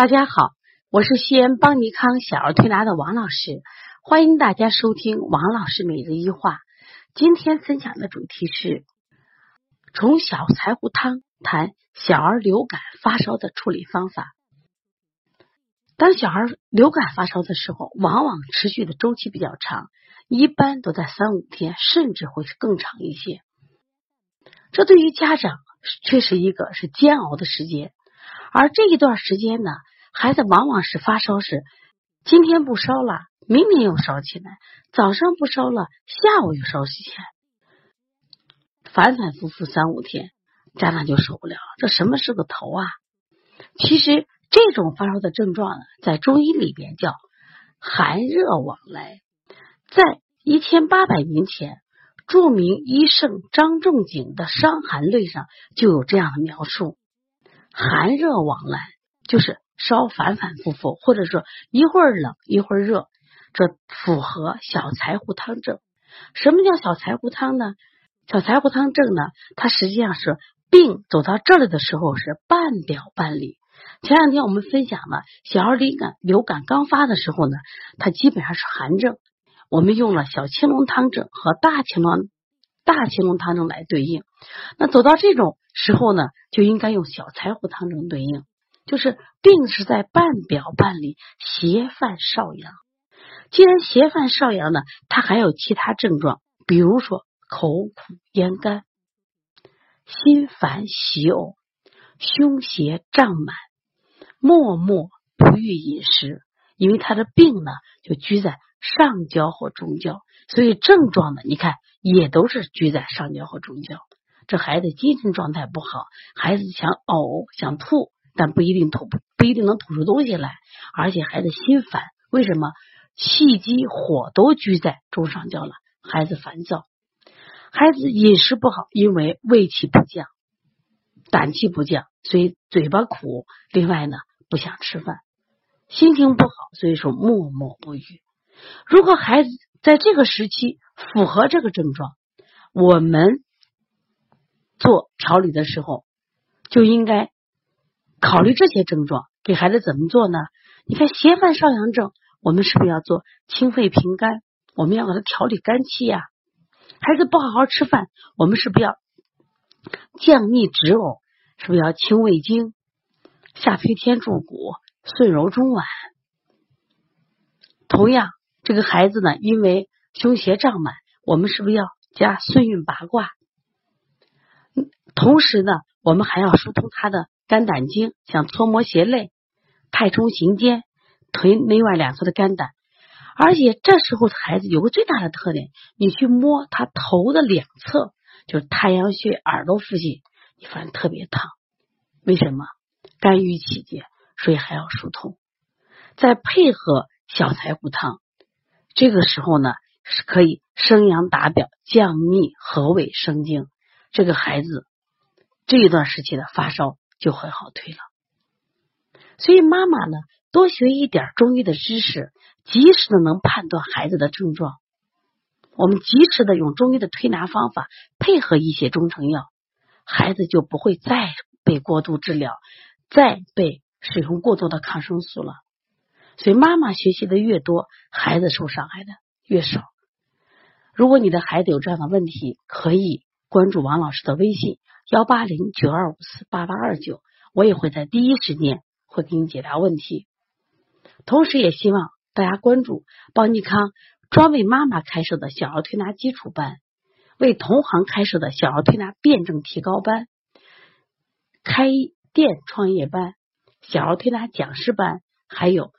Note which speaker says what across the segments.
Speaker 1: 大家好，我是西安邦尼康小儿推拿的王老师，欢迎大家收听王老师每日一话。今天分享的主题是从小柴胡汤谈小儿流感发烧的处理方法。当小孩流感发烧的时候，往往持续的周期比较长，一般都在三五天，甚至会更长一些。这对于家长却是一个是煎熬的时间。而这一段时间呢，孩子往往是发烧时，今天不烧了，明天又烧起来；早上不烧了，下午又烧起来，反反复复三五天，家长就受不了了。这什么是个头啊？其实这种发烧的症状呢，在中医里边叫寒热往来。在一千八百年前，著名医圣张仲景的《伤寒论》上就有这样的描述。寒热往来，就是烧反反复复，或者说一会儿冷一会儿热，这符合小柴胡汤症。什么叫小柴胡汤呢？小柴胡汤症呢，它实际上是病走到这里的时候是半表半里。前两天我们分享了小儿流感流感刚发的时候呢，它基本上是寒症，我们用了小青龙汤症和大青龙大青龙汤症来对应。那走到这种。时候呢，就应该用小柴胡汤症对应，就是病是在半表半里，邪犯少阳。既然邪犯少阳呢，它还有其他症状，比如说口苦咽干、心烦喜呕、胸胁胀满、默默不欲饮食。因为他的病呢，就居在上焦或中焦，所以症状呢，你看也都是居在上焦或中焦。这孩子精神状态不好，孩子想呕想吐，但不一定吐不一定能吐出东西来，而且孩子心烦，为什么？气机火都居在中上焦了，孩子烦躁，孩子饮食不好，因为胃气不降，胆气不降，所以嘴巴苦，另外呢不想吃饭，心情不好，所以说默默不语。如果孩子在这个时期符合这个症状，我们。做调理的时候，就应该考虑这些症状，给孩子怎么做呢？你看，邪犯少阳症，我们是不是要做清肺平肝？我们要给他调理肝气呀。孩子不好好吃饭，我们是不是要降逆止呕？是不是要清胃经、下推天柱骨、顺揉中脘？同样，这个孩子呢，因为胸胁胀满，我们是不是要加顺运八卦？同时呢，我们还要疏通他的肝胆经，像搓摩胁肋、太冲行间、推内外两侧的肝胆。而且这时候孩子有个最大的特点，你去摸他头的两侧，就是太阳穴、耳朵附近，你发现特别烫。为什么？肝郁气结，所以还要疏通。再配合小柴胡汤，这个时候呢是可以生阳达表、降逆和胃生津。这个孩子。这一段时期的发烧就很好退了，所以妈妈呢多学一点中医的知识，及时的能判断孩子的症状。我们及时的用中医的推拿方法，配合一些中成药，孩子就不会再被过度治疗，再被使用过多的抗生素了。所以妈妈学习的越多，孩子受伤害的越少。如果你的孩子有这样的问题，可以关注王老师的微信。幺八零九二五四八八二九，我也会在第一时间会给你解答问题。同时，也希望大家关注邦尼康专为妈妈开设的小儿推拿基础班，为同行开设的小儿推拿辩证提高班、开店创业班、小儿推拿讲师班，还有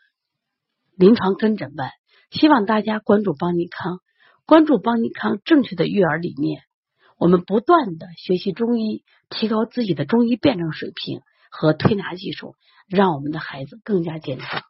Speaker 1: 临床跟诊班。希望大家关注邦尼康，关注邦尼康正确的育儿理念。我们不断的学习中医，提高自己的中医辩证水平和推拿技术，让我们的孩子更加健康。